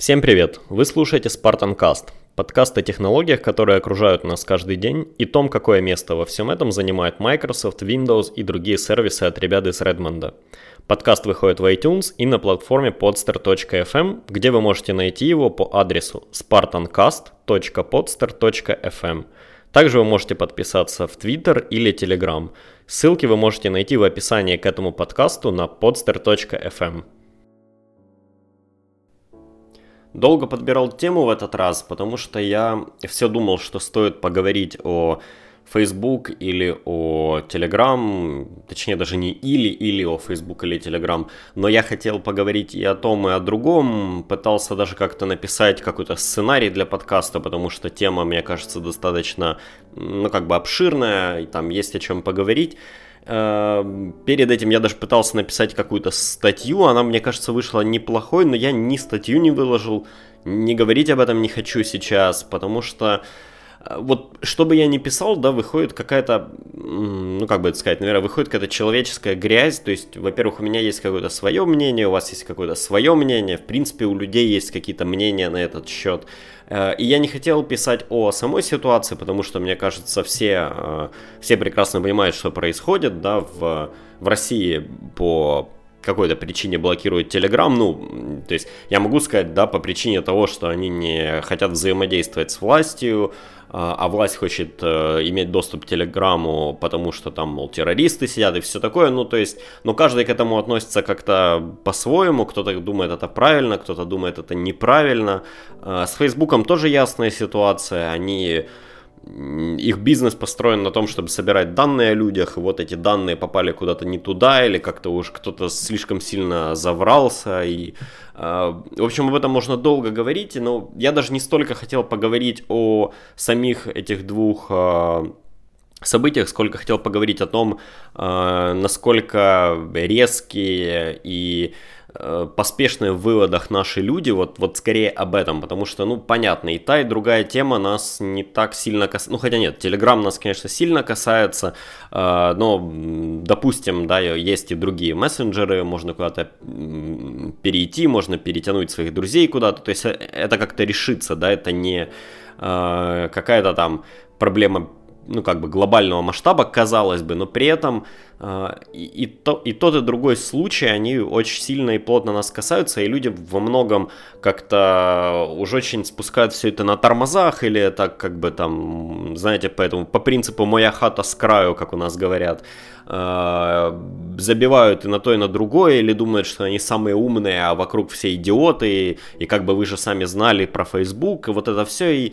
Всем привет! Вы слушаете Spartan Cast, подкаст о технологиях, которые окружают нас каждый день, и том, какое место во всем этом занимает Microsoft, Windows и другие сервисы от ребят из Redmond. Подкаст выходит в iTunes и на платформе podster.fm, где вы можете найти его по адресу spartancast.podster.fm. Также вы можете подписаться в Twitter или Telegram. Ссылки вы можете найти в описании к этому подкасту на podster.fm. Долго подбирал тему в этот раз, потому что я все думал, что стоит поговорить о Facebook или о Telegram, точнее даже не или, или о Facebook или Telegram, но я хотел поговорить и о том, и о другом, пытался даже как-то написать какой-то сценарий для подкаста, потому что тема, мне кажется, достаточно, ну, как бы обширная, и там есть о чем поговорить. Эм, перед этим я даже пытался написать какую-то статью, она, мне кажется, вышла неплохой, но я ни статью не выложил, не говорить об этом не хочу сейчас, потому что вот что бы я ни писал, да, выходит какая-то, ну, как бы это сказать, наверное, выходит какая-то человеческая грязь, то есть, во-первых, у меня есть какое-то свое мнение, у вас есть какое-то свое мнение, в принципе, у людей есть какие-то мнения на этот счет, э, и я не хотел писать о самой ситуации, потому что, мне кажется, все, э, все прекрасно понимают, что происходит, да, в, в России по какой-то причине блокируют Telegram, ну, то есть я могу сказать, да, по причине того, что они не хотят взаимодействовать с властью, а, власть хочет э, иметь доступ к Телеграмму, потому что там, мол, террористы сидят и все такое, ну, то есть, но каждый к этому относится как-то по-своему, кто-то думает это правильно, кто-то думает это неправильно. А, с Фейсбуком тоже ясная ситуация, они их бизнес построен на том, чтобы собирать данные о людях, и вот эти данные попали куда-то не туда, или как-то уж кто-то слишком сильно заврался, и, э, в общем, об этом можно долго говорить, но я даже не столько хотел поговорить о самих этих двух э, событиях, сколько хотел поговорить о том, э, насколько резкие и Э, поспешные в выводах наши люди, вот, вот скорее об этом, потому что, ну, понятно, и та, и другая тема нас не так сильно касается, ну, хотя нет, Телеграм нас, конечно, сильно касается, э, но, допустим, да, есть и другие мессенджеры, можно куда-то перейти, можно перетянуть своих друзей куда-то, то есть э, это как-то решится, да, это не какая-то там проблема ну, как бы глобального масштаба, казалось бы, но при этом э, и, и, то, и тот, и другой случай, они очень сильно и плотно нас касаются, и люди во многом как-то уже очень спускают все это на тормозах, или так как бы там, знаете, поэтому по принципу «моя хата с краю», как у нас говорят, э, забивают и на то, и на другое, или думают, что они самые умные, а вокруг все идиоты, и, и как бы вы же сами знали про Facebook, и вот это все, и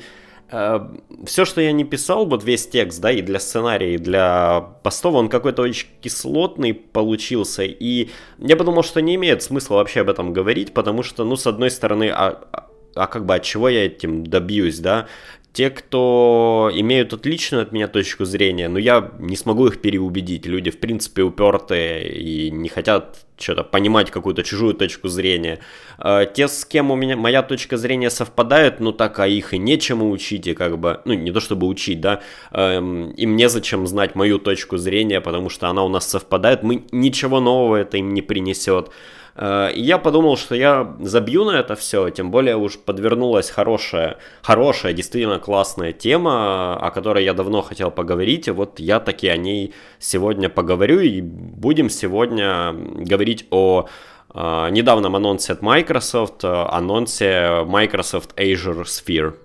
все, что я не писал, вот весь текст, да, и для сценария, и для постов, он какой-то очень кислотный получился, и я подумал, что не имеет смысла вообще об этом говорить, потому что, ну, с одной стороны, а, а, а как бы от чего я этим добьюсь, да? Те, кто имеют отличную от меня точку зрения, но я не смогу их переубедить. Люди, в принципе, упертые и не хотят что-то понимать какую-то чужую точку зрения. А, те, с кем у меня моя точка зрения совпадает, ну так, а их и нечему учить, и как бы, ну не то чтобы учить, да, эм, им незачем знать мою точку зрения, потому что она у нас совпадает, мы ничего нового это им не принесет. Э, и я подумал, что я забью на это все, тем более уж подвернулась хорошая, хорошая, действительно классная тема, о которой я давно хотел поговорить, и вот я таки о ней сегодня поговорю, и будем сегодня говорить о э, недавнем анонсе от Microsoft, э, анонсе Microsoft Azure Sphere.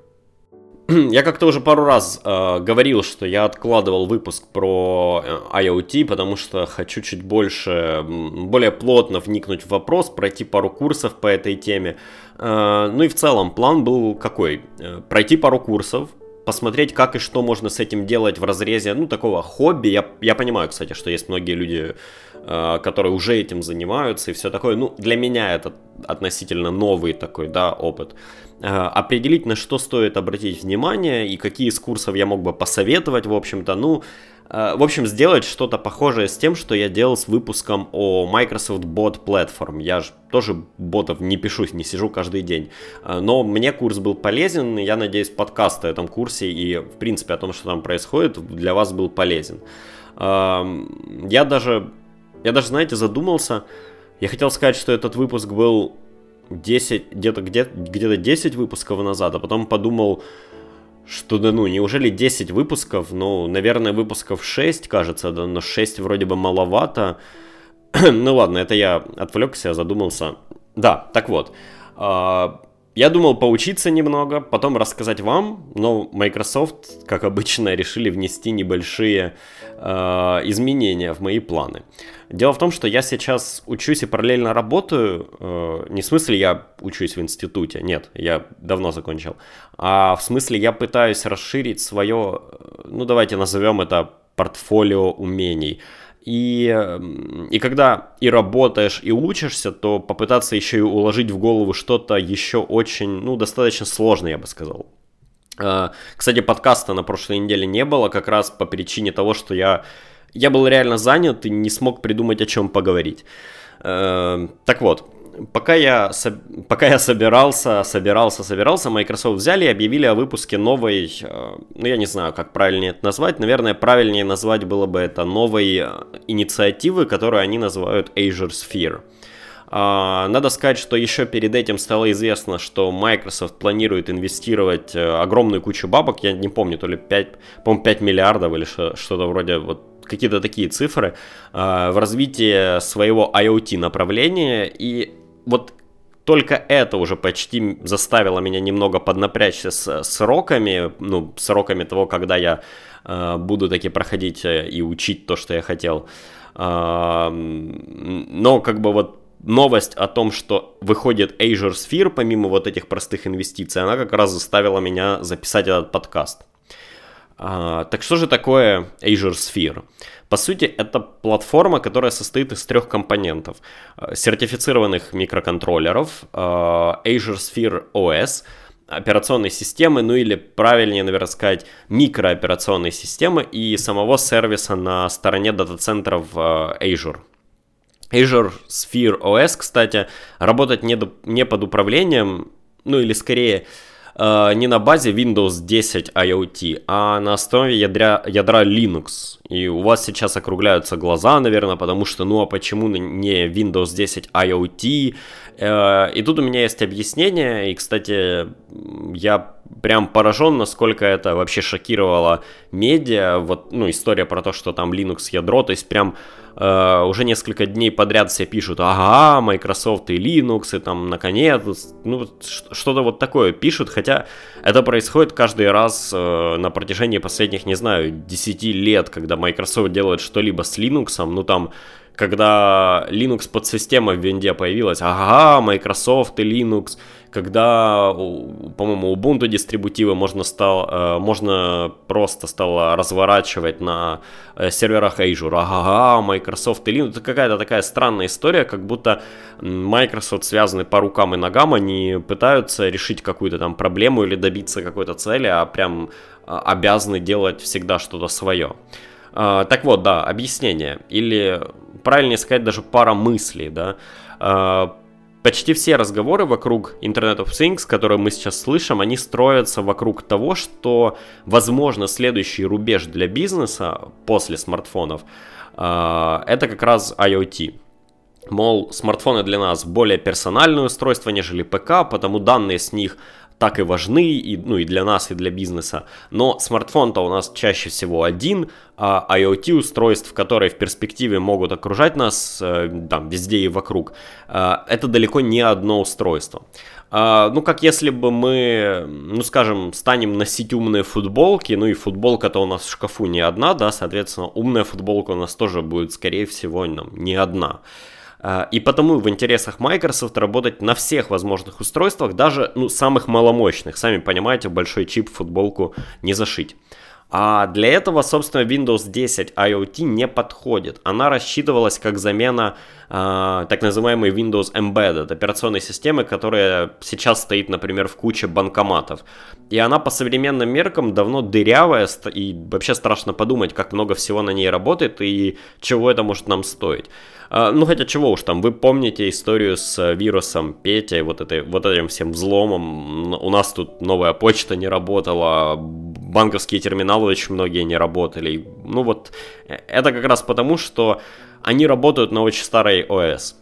Я как-то уже пару раз э, говорил, что я откладывал выпуск про э, IoT, потому что хочу чуть больше, более плотно вникнуть в вопрос, пройти пару курсов по этой теме. Э, ну и в целом план был какой? Э, пройти пару курсов, посмотреть, как и что можно с этим делать в разрезе, ну, такого хобби. Я, я понимаю, кстати, что есть многие люди, которые уже этим занимаются и все такое. Ну, для меня это относительно новый такой, да, опыт. Э, определить, на что стоит обратить внимание и какие из курсов я мог бы посоветовать, в общем-то, ну, э, в общем, сделать что-то похожее с тем, что я делал с выпуском о Microsoft Bot Platform. Я же тоже ботов не пишу, не сижу каждый день. Э, но мне курс был полезен, и я надеюсь, подкаст о этом курсе и, в принципе, о том, что там происходит, для вас был полезен. Я даже, я даже, знаете, задумался, я хотел сказать, что этот выпуск был 10, где-то где, где 10 выпусков назад, а потом подумал, что да ну, неужели 10 выпусков? Ну, наверное, выпусков 6, кажется, да, но 6 вроде бы маловато. ну ладно, это я отвлекся, задумался. Да, так вот. А, я думал поучиться немного, потом рассказать вам, но Microsoft, как обычно, решили внести небольшие э, изменения в мои планы. Дело в том, что я сейчас учусь и параллельно работаю, э, не в смысле я учусь в институте, нет, я давно закончил, а в смысле я пытаюсь расширить свое, ну давайте назовем это портфолио умений. И, и когда и работаешь, и учишься, то попытаться еще и уложить в голову что-то еще очень, ну, достаточно сложно, я бы сказал. А, кстати, подкаста на прошлой неделе не было, как раз по причине того, что я, я был реально занят и не смог придумать, о чем поговорить. Э, так вот, пока я, пока я собирался, собирался, собирался, Microsoft взяли и объявили о выпуске новой, э, ну я не знаю, как правильнее это назвать, наверное, правильнее назвать было бы это новой э, инициативы, которую они называют Azure Sphere. А, надо сказать, что еще перед этим стало известно, что Microsoft планирует инвестировать э, огромную кучу бабок, я не помню, то ли 5, по 5 миллиардов или что-то вроде вот какие-то такие цифры в развитие своего IoT направления, и вот только это уже почти заставило меня немного поднапрячься с сроками, ну, сроками того, когда я э, буду таки проходить э, и учить то, что я хотел. Э, но как бы вот новость о том, что выходит Azure Sphere, помимо вот этих простых инвестиций, она как раз заставила меня записать этот подкаст. А, так что же такое Azure Sphere? По сути, это платформа, которая состоит из трех компонентов. Э, сертифицированных микроконтроллеров, э, Azure Sphere OS, операционной системы, ну или правильнее, наверное, сказать, микрооперационной системы и самого сервиса на стороне дата-центров Azure. Azure Sphere OS, кстати, работает не, до, не под управлением, ну или скорее не на базе Windows 10 IoT, а на основе ядра, ядра Linux. И у вас сейчас округляются глаза, наверное, потому что, ну а почему не Windows 10 IoT? Э, и тут у меня есть объяснение, и, кстати, я прям поражен, насколько это вообще шокировало медиа. Вот, ну, история про то, что там Linux ядро, то есть прям э, уже несколько дней подряд все пишут, ага, Microsoft и Linux, и там, наконец, ну, что-то вот такое пишут, хотя это происходит каждый раз э, на протяжении последних, не знаю, 10 лет, когда Microsoft делает что-либо с Linux, ну, там, когда Linux подсистема в винде появилась, ага, Microsoft и Linux, когда, по-моему, Ubuntu дистрибутивы можно, стал, э, можно просто стало разворачивать на э, серверах Azure, ага, Microsoft и Linux, это какая-то такая странная история, как будто Microsoft связаны по рукам и ногам, они пытаются решить какую-то там проблему или добиться какой-то цели, а прям а, обязаны делать всегда что-то свое. А, так вот, да, объяснение. Или, правильнее сказать, даже пара мыслей, да. Почти все разговоры вокруг Internet of Things, которые мы сейчас слышим, они строятся вокруг того, что, возможно, следующий рубеж для бизнеса после смартфонов а, это как раз IoT. Мол, смартфоны для нас более персональное устройство, нежели ПК, потому данные с них так и важны, и, ну, и для нас, и для бизнеса. Но смартфон-то у нас чаще всего один, а IoT устройств, которые в перспективе могут окружать нас э, там везде и вокруг, э, это далеко не одно устройство. А, ну, как если бы мы, ну, скажем, станем носить умные футболки, ну и футболка-то у нас в шкафу не одна, да, соответственно, умная футболка у нас тоже будет, скорее всего, не одна. А, и потому в интересах Microsoft работать на всех возможных устройствах, даже ну, самых маломощных. Сами понимаете, большой чип в футболку не зашить. А для этого, собственно, Windows 10 IoT не подходит. Она рассчитывалась как замена э, так называемой Windows Embedded, операционной системы, которая сейчас стоит, например, в куче банкоматов. И она по современным меркам давно дырявая, и вообще страшно подумать, как много всего на ней работает и чего это может нам стоить. А, ну, хотя чего уж там, вы помните историю с вирусом Петя, вот, этой, вот этим всем взломом. У нас тут новая почта не работала, банковские терминалы очень многие не работали. Ну вот, э, это как раз потому, что они работают на очень старой ОС.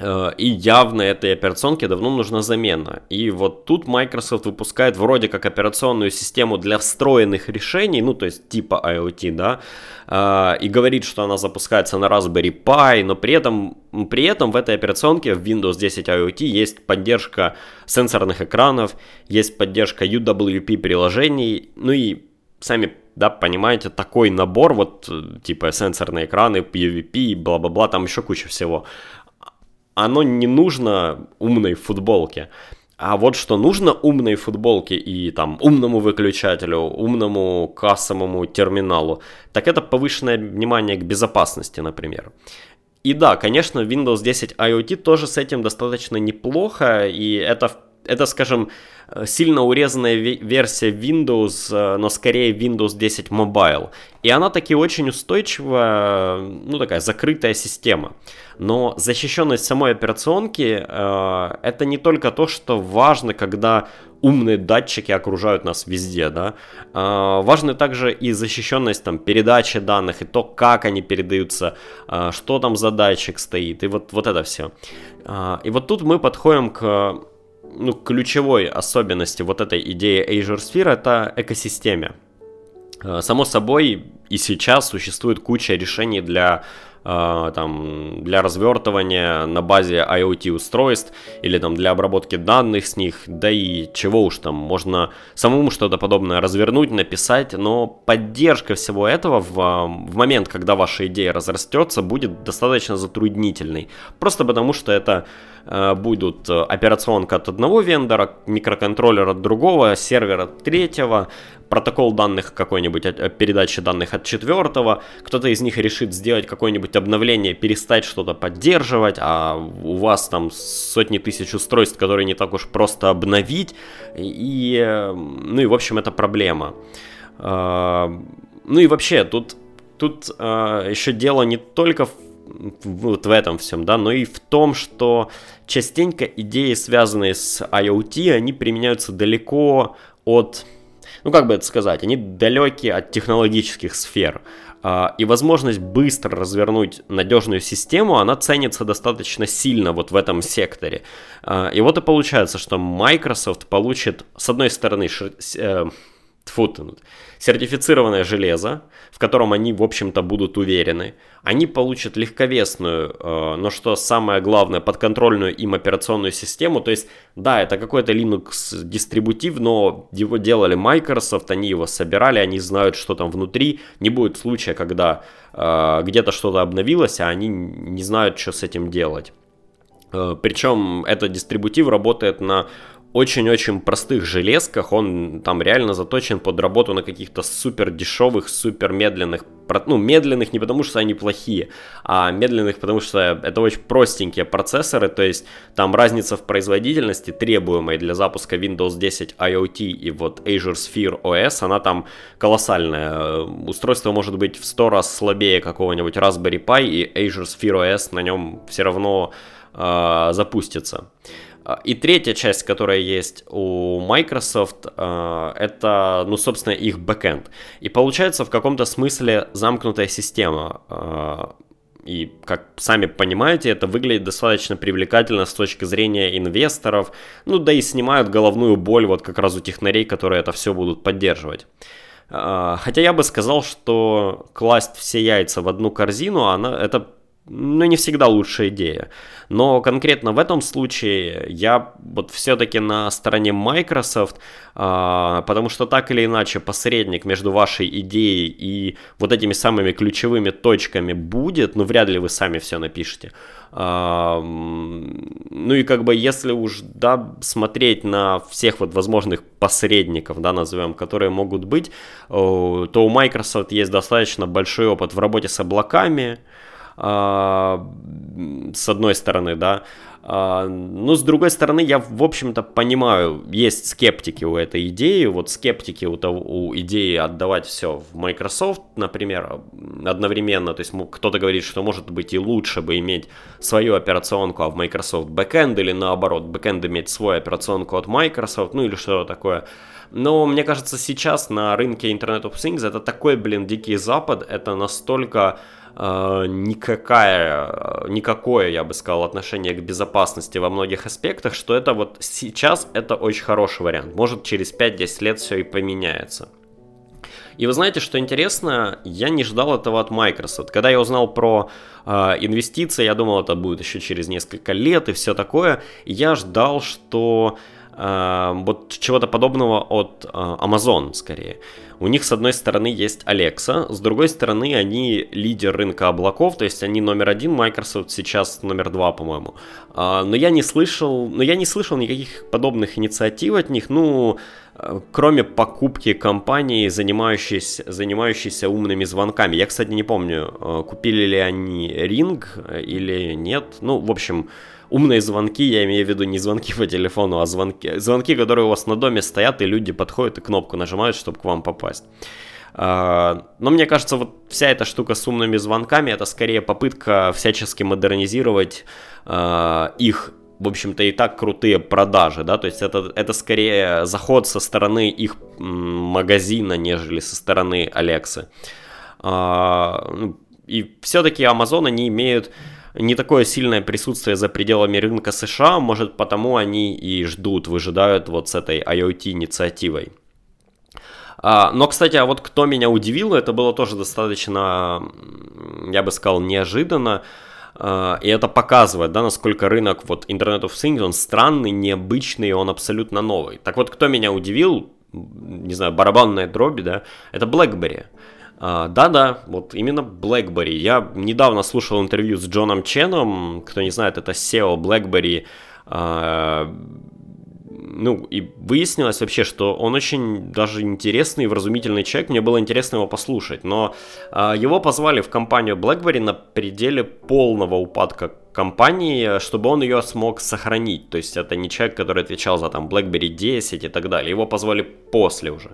Э, и явно этой операционке давно нужна замена. И вот тут Microsoft выпускает вроде как операционную систему для встроенных решений, ну то есть типа IoT, да, э, и говорит, что она запускается на Raspberry Pi, но при этом, при этом в этой операционке в Windows 10 IoT есть поддержка сенсорных экранов, есть поддержка UWP приложений, ну и сами да, понимаете, такой набор, вот, э, типа, сенсорные экраны, UVP, бла-бла-бла, там еще куча всего оно не нужно умной футболке. А вот что нужно умной футболке и там умному выключателю, умному кассовому терминалу, так это повышенное внимание к безопасности, например. И да, конечно, Windows 10 IoT тоже с этим достаточно неплохо, и это, это скажем, Э, сильно урезанная версия Windows, э, но скорее Windows 10 Mobile. И она таки очень устойчивая, ну такая закрытая система. Но защищенность самой операционки э, это не только то, что важно, когда умные датчики окружают нас везде, да. Э, важно также и защищенность там передачи данных, и то, как они передаются, э, что там за датчик стоит, и вот, вот это все. Э, и вот тут мы подходим к ну, ключевой особенности вот этой идеи Azure Sphere это экосистеме. Э, само собой, и сейчас существует куча решений для там, для развертывания на базе IoT устройств или там для обработки данных с них, да и чего уж там, можно самому что-то подобное развернуть, написать, но поддержка всего этого в, в момент, когда ваша идея разрастется, будет достаточно затруднительной. Просто потому, что это э, будут операционка от одного вендора, микроконтроллер от другого, сервер от третьего, протокол данных какой-нибудь, передачи данных от четвертого, кто-то из них решит сделать какое-нибудь обновление, перестать что-то поддерживать, а у вас там сотни тысяч устройств, которые не так уж просто обновить, и, ну и в общем это проблема. Ну и вообще тут, тут еще дело не только в вот в этом всем, да, но и в том, что частенько идеи, связанные с IoT, они применяются далеко от ну как бы это сказать, они далеки от технологических сфер. А, и возможность быстро развернуть надежную систему, она ценится достаточно сильно вот в этом секторе. А, и вот и получается, что Microsoft получит, с одной стороны, тьфу, сертифицированное железо, в котором они, в общем-то, будут уверены. Они получат легковесную, э, но что самое главное, подконтрольную им операционную систему. То есть, да, это какой-то Linux дистрибутив, но его делали Microsoft, они его собирали, они знают, что там внутри. Не будет случая, когда э, где-то что-то обновилось, а они не знают, что с этим делать. Э, Причем этот дистрибутив работает на очень-очень простых железках, он там реально заточен под работу на каких-то супер дешевых, супер медленных, ну, медленных не потому, что они плохие, а медленных, потому что это очень простенькие процессоры, то есть там разница в производительности, требуемой для запуска Windows 10 IoT и вот Azure Sphere OS, она там колоссальная. Устройство может быть в 100 раз слабее какого-нибудь Raspberry Pi, и Azure Sphere OS на нем все равно э, запустится. А, и третья часть, которая есть у Microsoft, а, это, ну, собственно, их бэкэнд. И получается в каком-то смысле замкнутая система. А, и, как сами понимаете, это выглядит достаточно привлекательно с точки зрения инвесторов. Ну, да и снимают головную боль вот как раз у технарей, которые это все будут поддерживать. Хотя я бы сказал, что класть все яйца в одну корзину, она, это ну, не всегда лучшая идея. Но конкретно в этом случае я вот все-таки на стороне Microsoft, а, потому что так или иначе посредник между вашей идеей и вот этими самыми ключевыми точками будет, ну, вряд ли вы сами все напишете. А, ну и как бы если уж, да, смотреть на всех вот возможных посредников, да, назовем, которые могут быть, то у Microsoft есть достаточно большой опыт в работе с облаками, с одной стороны, да. А, но с другой стороны, я, в общем-то, понимаю, есть скептики у этой идеи, вот скептики у, того, у идеи отдавать все в Microsoft, например, одновременно, то есть кто-то говорит, что может быть и лучше бы иметь свою операционку, а в Microsoft backend, или наоборот, backend иметь свою операционку от Microsoft, ну или что такое. Но мне кажется, сейчас на рынке Internet of Things это такой, блин, дикий запад, это настолько никакая, никакое, я бы сказал, отношение к безопасности во многих аспектах, что это вот сейчас это очень хороший вариант. Может через 5-10 лет все и поменяется. И вы знаете, что интересно, я не ждал этого от Microsoft. Когда я узнал про э, инвестиции, я думал, это будет еще через несколько лет и все такое. Я ждал, что э, вот чего-то подобного от э, Amazon скорее. У них с одной стороны есть Alexa, с другой стороны они лидер рынка облаков, то есть они номер один, Microsoft сейчас номер два, по-моему. А, но я не слышал, но я не слышал никаких подобных инициатив от них. Ну, кроме покупки компании, занимающейся, занимающейся умными звонками. Я, кстати, не помню, э, купили ли они Ring или нет. Ну, в общем, умные звонки, я имею в виду не звонки по телефону, а звонки, звонки, которые у вас на доме стоят, и люди подходят и кнопку нажимают, чтобы к вам попасть. А, но мне кажется, вот вся эта штука с умными звонками, это скорее попытка всячески модернизировать э, их в общем-то, и так крутые продажи, да, то есть это, это скорее заход со стороны их магазина, нежели со стороны Алексы. А, ну, и все-таки Amazon, они имеют не такое сильное присутствие за пределами рынка США, может потому они и ждут, выжидают вот с этой IoT-инициативой. А, но, кстати, а вот кто меня удивил, это было тоже достаточно, я бы сказал, неожиданно. А, и это показывает, да, насколько рынок вот Internet of Things, он странный, необычный, он абсолютно новый. Так вот, кто меня удивил, не знаю, барабанная дроби, да, это BlackBerry. А, да-да, вот именно BlackBerry. Я недавно слушал интервью с Джоном Ченом, кто не знает, это SEO BlackBerry, а, ну, и выяснилось вообще, что он очень даже интересный и вразумительный человек, мне было интересно его послушать, но э, его позвали в компанию BlackBerry на пределе полного упадка компании, чтобы он ее смог сохранить, то есть это не человек, который отвечал за там BlackBerry 10 и так далее, его позвали после уже.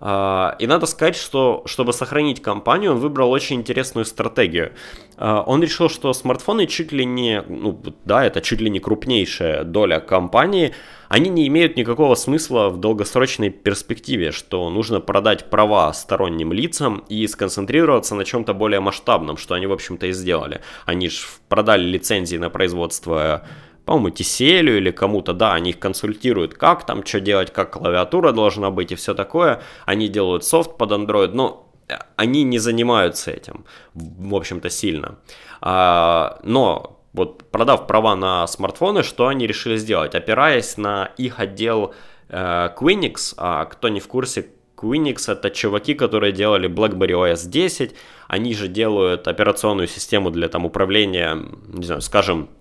А, и надо сказать, что чтобы сохранить компанию, он выбрал очень интересную стратегию. А, он решил, что смартфоны чуть ли не, ну да, это чуть ли не крупнейшая доля компании, они не имеют никакого смысла в долгосрочной перспективе, что нужно продать права сторонним лицам и сконцентрироваться на чем-то более масштабном, что они, в общем-то, и сделали. Они же продали лицензии на производство по-моему, TCL или кому-то, да, они их консультируют, как там, что делать, как клавиатура должна быть и все такое. Они делают софт под Android, но они не занимаются этим, в общем-то, сильно. А, но вот продав права на смартфоны, что они решили сделать? Опираясь на их отдел э, Quinix, а кто не в курсе, Quinix это чуваки, которые делали BlackBerry OS 10, они же делают операционную систему для там управления, не знаю, скажем, Э,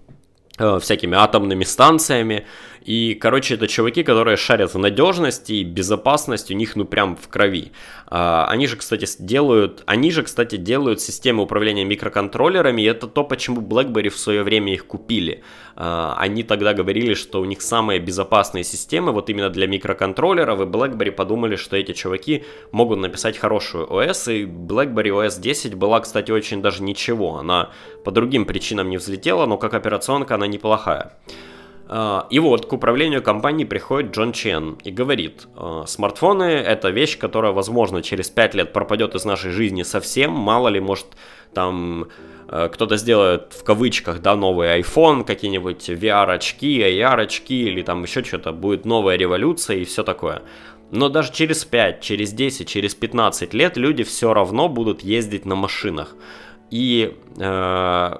всякими атомными станциями. И, короче, это чуваки, которые шарят в надежности и безопасность у них, ну, прям в крови. А, они же, кстати, делают, они же, кстати, делают системы управления микроконтроллерами, и это то, почему BlackBerry в свое время их купили. А, они тогда говорили, что у них самые безопасные системы, вот именно для микроконтроллеров, и BlackBerry подумали, что эти чуваки могут написать хорошую OS, и BlackBerry OS 10 была, кстати, очень даже ничего. Она по другим причинам не взлетела, но как операционка она неплохая. А, и вот к управлению компанией приходит Джон Чен и говорит, «А, смартфоны это вещь, которая, возможно, через 5 лет пропадет из нашей жизни совсем, мало ли, может, там э, кто-то сделает в кавычках, да, новый iPhone, какие-нибудь VR-очки, AR-очки или там еще что-то, будет новая революция и все такое. Но даже через 5, через 10, через 15 лет люди все равно будут ездить на машинах. И э,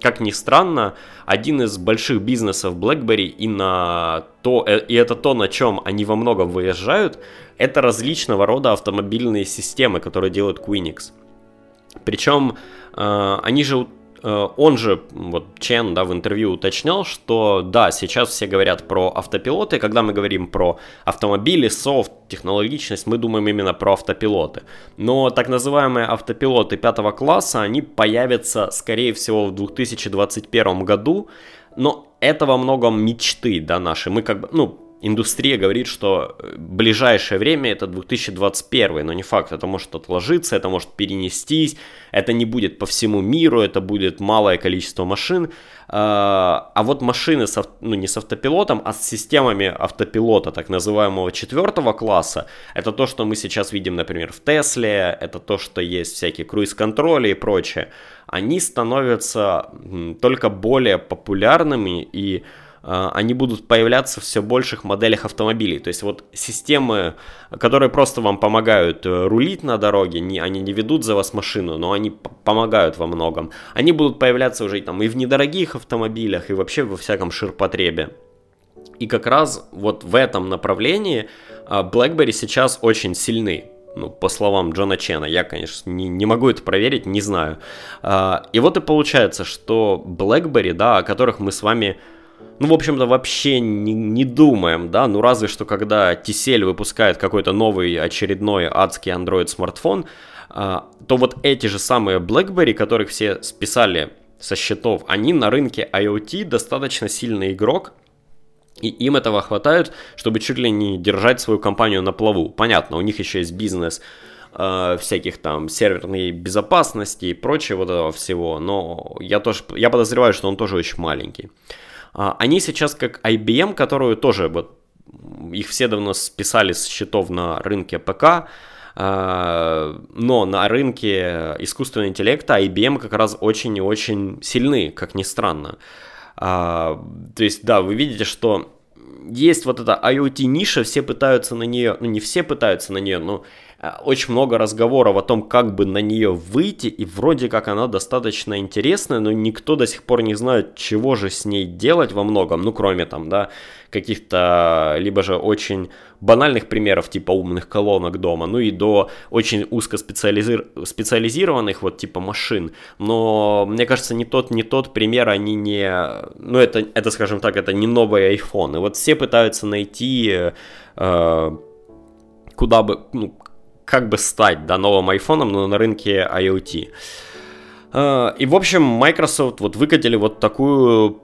как ни странно, один из больших бизнесов BlackBerry и на то, э, и это то, на чем они во многом выезжают, это различного рода автомобильные системы, которые делают Quinix. Причем э, они же он же, вот Чен, да, в интервью уточнял, что да, сейчас все говорят про автопилоты, когда мы говорим про автомобили, софт, технологичность, мы думаем именно про автопилоты. Но так называемые автопилоты пятого класса, они появятся, скорее всего, в 2021 году, но это во многом мечты, да, наши. Мы как бы, ну, индустрия говорит, что э, ближайшее время это 2021, но не факт, это может отложиться, это может перенестись, это не будет по всему миру, это будет малое количество машин, а, а вот машины, с, ну не с автопилотом, а с системами автопилота, так называемого четвертого класса, это то, что мы сейчас видим, например, в Тесле, это то, что есть всякие круиз-контроли и прочее, они становятся только более популярными и они будут появляться в все больших моделях автомобилей. То есть вот системы, которые просто вам помогают э, рулить на дороге, не, они не ведут за вас машину, но они помогают во многом. Они будут появляться уже там и в недорогих автомобилях, и вообще во всяком ширпотребе. И как раз вот в этом направлении а, BlackBerry сейчас очень сильны. Ну, по словам Джона Чена, я, конечно, не, не могу это проверить, не знаю. А, и вот и получается, что BlackBerry, да, о которых мы с вами ну, в общем-то, вообще не, не думаем, да, ну разве что когда TCL выпускает какой-то новый очередной адский Android смартфон, а, то вот эти же самые BlackBerry, которых все списали со счетов, они на рынке IoT достаточно сильный игрок, и им этого хватает, чтобы чуть ли не держать свою компанию на плаву. Понятно, у них еще есть бизнес э, всяких там серверной безопасности и прочего вот этого всего, но я тоже, я подозреваю, что он тоже очень маленький. А, они сейчас как IBM, которую тоже вот их все давно списали с счетов на рынке ПК, а, но на рынке искусственного интеллекта IBM как раз очень и очень сильны, как ни странно. А, то есть, да, вы видите, что есть вот эта IoT ниша, все пытаются на нее, ну не все пытаются на нее, но очень много разговоров о том, как бы на нее выйти, и вроде как она достаточно интересная, но никто до сих пор не знает, чего же с ней делать во многом, ну, кроме там, да, каких-то, либо же очень банальных примеров, типа умных колонок дома, ну и до очень узкоспециализир... специализированных, вот, типа машин, но, мне кажется, не тот, не тот пример, они не, ну, это, это скажем так, это не новый iPhone, и вот все пытаются найти э, куда бы, ну, как бы стать да, новым айфоном, но на рынке IoT. А, и, в общем, Microsoft вот выкатили вот такую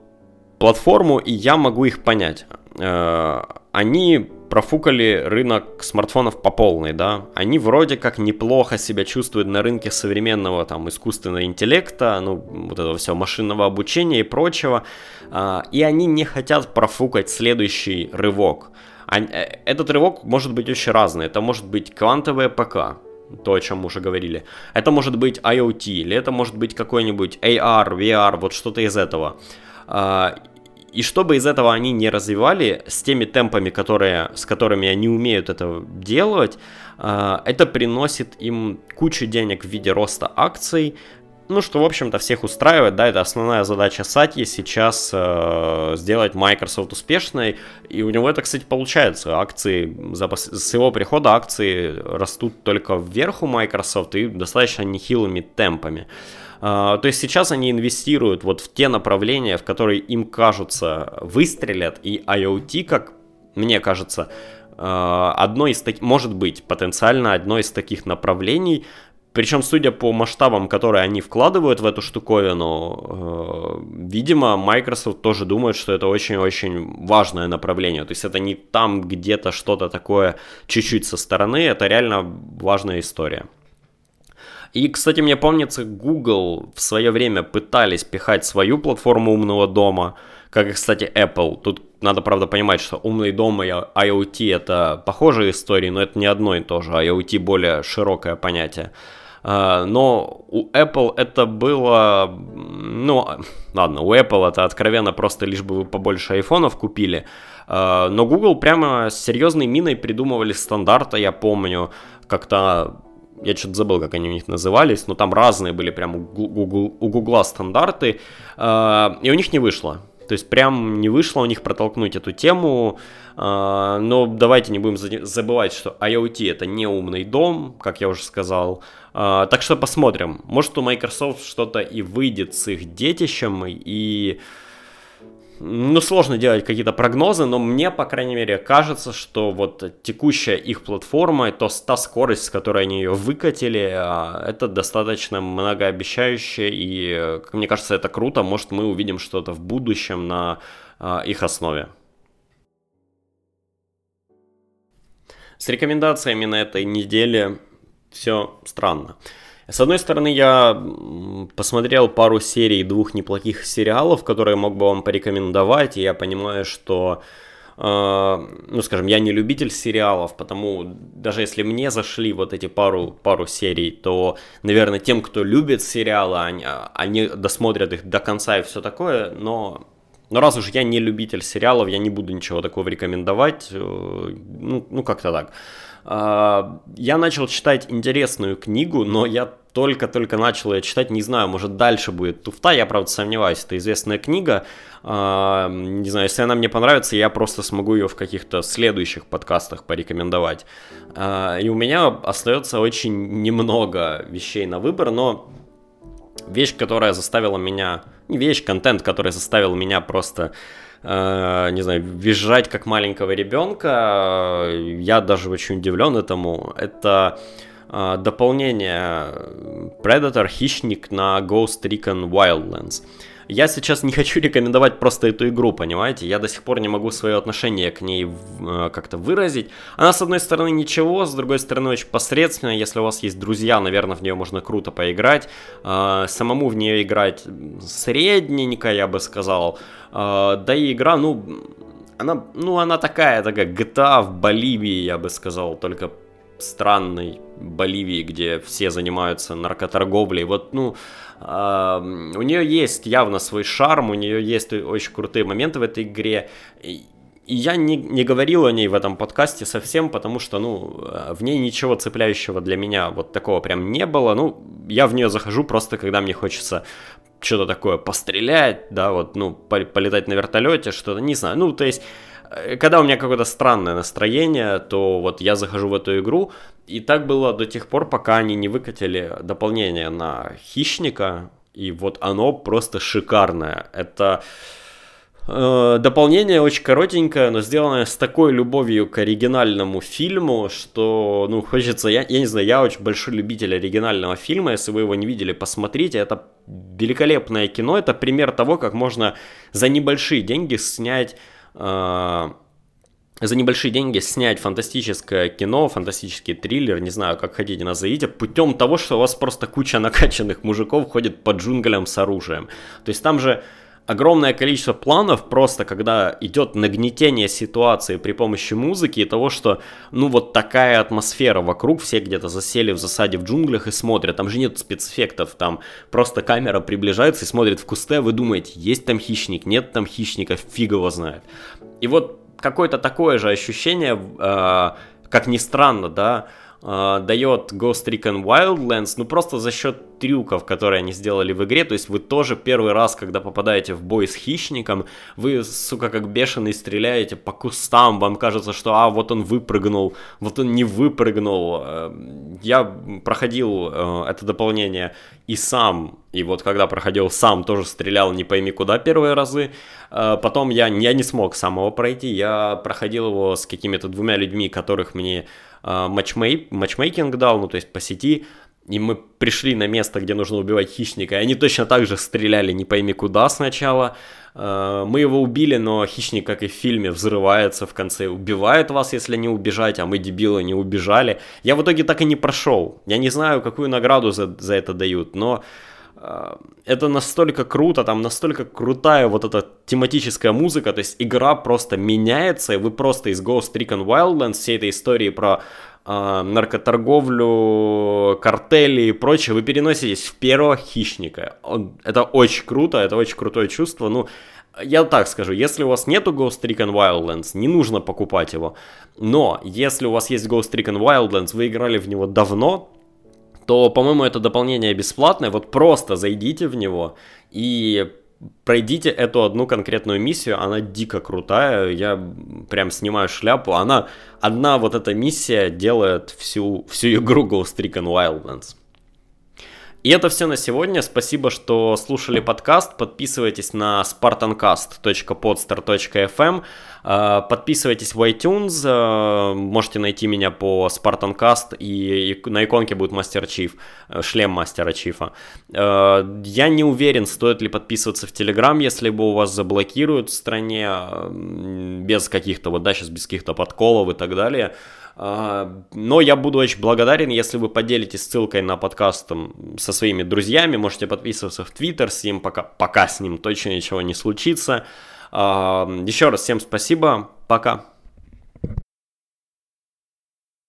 платформу, и я могу их понять. А, они профукали рынок смартфонов по полной, да. Они вроде как неплохо себя чувствуют на рынке современного там искусственного интеллекта, ну, вот этого всего машинного обучения и прочего. А, и они не хотят профукать следующий рывок. Э, этот рывок может быть очень разный. Это может быть квантовое ПК, то, о чем мы уже говорили. Это может быть IoT, или это может быть какой-нибудь AR, VR, вот что-то из этого. А, и чтобы из этого они не развивали с теми темпами, которые, с которыми они умеют это делать, а, это приносит им кучу денег в виде роста акций, ну, что, в общем-то, всех устраивает, да, это основная задача Сатьи сейчас э, сделать Microsoft успешной, и у него это, кстати, получается. Акции, за, с его прихода акции растут только вверх у Microsoft и достаточно нехилыми темпами. Uh, то есть сейчас они инвестируют вот в те направления, в которые им кажутся выстрелят, и IoT, как мне кажется, uh, одно из таких, может быть, потенциально одно из таких направлений, причем, судя по масштабам, которые они вкладывают в эту штуковину, э, видимо, Microsoft тоже думает, что это очень-очень важное направление. То есть это не там где-то что-то такое чуть-чуть со стороны, это реально важная история. И, кстати, мне помнится, Google в свое время пытались пихать свою платформу умного дома, как и, кстати, Apple. Тут надо, правда, понимать, что умный дом и IoT это похожие истории, но это не одно и то же. IoT более широкое понятие. А, но у Apple это было, ну, ладно, у Apple это откровенно просто лишь бы вы побольше айфонов купили, а, но Google прямо с серьезной миной придумывали стандарты, я помню, как-то я что-то забыл, как они у них назывались, но там разные были прям у Google, у Google стандарты, а, и у них не вышло. То есть прям не вышло у них протолкнуть эту тему, но давайте не будем забывать, что IoT это не умный дом, как я уже сказал, а, так что посмотрим. Может у Microsoft что-то и выйдет с их детищем, и... Ну, сложно делать какие-то прогнозы, но мне, по крайней мере, кажется, что вот текущая их платформа, то та скорость, с которой они ее выкатили, а, это достаточно многообещающе, и, мне кажется, это круто. Может, мы увидим что-то в будущем на а, их основе. с рекомендациями на этой неделе все странно. С одной стороны, я посмотрел пару серий двух неплохих сериалов, которые мог бы вам порекомендовать, и я понимаю, что э, ну, скажем, я не любитель сериалов, потому даже если мне зашли вот эти пару, пару серий, то, наверное, тем, кто любит сериалы, они, они досмотрят их до конца и все такое, но но раз уж я не любитель сериалов, я не буду ничего такого рекомендовать. Э, ну, ну как-то так. А, я начал читать интересную книгу, но я только-только начал ее читать, не знаю, может дальше будет туфта, я правда сомневаюсь, это известная книга, а, не знаю, если она мне понравится, я просто смогу ее в каких-то следующих подкастах порекомендовать. А, и у меня остается очень немного вещей на выбор, но вещь, которая заставила меня, не вещь, контент, который заставил меня просто э, не знаю, визжать как маленького ребенка, я даже очень удивлен этому. Это э, дополнение Predator Хищник на Ghost Recon Wildlands. Я сейчас не хочу рекомендовать просто эту игру, понимаете? Я до сих пор не могу свое отношение к ней э, как-то выразить. Она, с одной стороны, ничего, с другой стороны, очень посредственная. Если у вас есть друзья, наверное, в нее можно круто поиграть. Э, самому в нее играть средненько, я бы сказал. Э, да и игра, ну, она, ну, она такая, такая GTA в Боливии, я бы сказал, только странной Боливии, где все занимаются наркоторговлей. Вот, ну, у нее есть явно свой шарм, у нее есть очень крутые моменты в этой игре. И я не, не говорил о ней в этом подкасте совсем, потому что, ну, э, в ней ничего цепляющего для меня вот такого прям не было. Ну, я в нее захожу просто, когда мне хочется что-то такое пострелять, да, вот, ну, полетать на вертолете, что-то, не знаю. Ну, то есть Э, когда у меня какое-то странное настроение, то вот я захожу в эту игру, и так было до тех пор, пока они не выкатили дополнение на Хищника, и вот оно просто шикарное. Это э, дополнение очень коротенькое, но сделанное с такой любовью к оригинальному фильму, что, ну, хочется, я, я не знаю, я очень большой любитель оригинального фильма, если вы его не видели, посмотрите, это великолепное кино, это пример того, как можно за небольшие деньги снять Э, за небольшие деньги снять фантастическое кино, фантастический триллер, не знаю, как хотите назовите, путем того, что у вас просто куча накачанных мужиков ходит по джунглям с оружием. То есть там же огромное количество планов просто, когда идет нагнетение ситуации при помощи музыки и того, что, ну, вот такая атмосфера вокруг, все где-то засели в засаде в джунглях и смотрят, там же нет спецэффектов, там просто камера приближается и смотрит в кусты, а вы думаете, есть там хищник, нет там хищника, фиг его знает. И вот какое-то такое же ощущение, э, как ни странно, да, э, дает Ghost Recon Wildlands, ну просто за счет трюков, которые они сделали в игре, то есть вы тоже первый раз, когда попадаете в бой с хищником, вы, сука, как бешеный стреляете по кустам, вам кажется, что, а, вот он выпрыгнул, вот он не выпрыгнул. Э, я проходил э, это дополнение и сам, и вот когда проходил сам, тоже стрелял не пойми куда первые разы, э, потом я, я не смог самого пройти, я проходил его с какими-то двумя людьми, которых мне матчмей, матчмейкинг дал, ну то есть по сети, и мы пришли на место, где нужно убивать хищника, и они точно так же стреляли не пойми куда сначала. Э, мы его убили, но хищник, как и в фильме, взрывается в конце, убивает вас, если не убежать, а мы, дебилы, не убежали. Я в итоге так и не прошел. Я не знаю, какую награду за, за это дают, но это настолько круто, там настолько крутая вот эта тематическая музыка, то есть игра просто меняется, и вы просто из Ghost Recon Wildlands, всей этой истории про э, наркоторговлю, картели и прочее, вы переноситесь в первого хищника. Он, это очень круто, это очень крутое чувство. Ну, я так скажу, если у вас нету Ghost Recon Wildlands, не нужно покупать его. Но если у вас есть Ghost Recon Wildlands, вы играли в него давно, то, по-моему, это дополнение бесплатное. Вот просто зайдите в него и пройдите эту одну конкретную миссию, она дико крутая, я прям снимаю шляпу, она, одна вот эта миссия делает всю, всю игру Ghost Recon Wildlands. И это все на сегодня. Спасибо, что слушали подкаст. Подписывайтесь на spartancast.podstar.fm. Э, подписывайтесь в iTunes. Э, можете найти меня по Spartancast. И на иконке будет Мастер Чиф. Э, шлем Мастера Чифа. Я не уверен, стоит ли подписываться в Telegram, если бы у вас заблокируют в стране без каких-то, вот да, сейчас без каких-то подколов и так далее. Но я буду очень благодарен, если вы поделитесь ссылкой на подкаст со своими друзьями. Можете подписываться в Твиттер с ним, пока, пока с ним точно ничего не случится. Еще раз всем спасибо. Пока.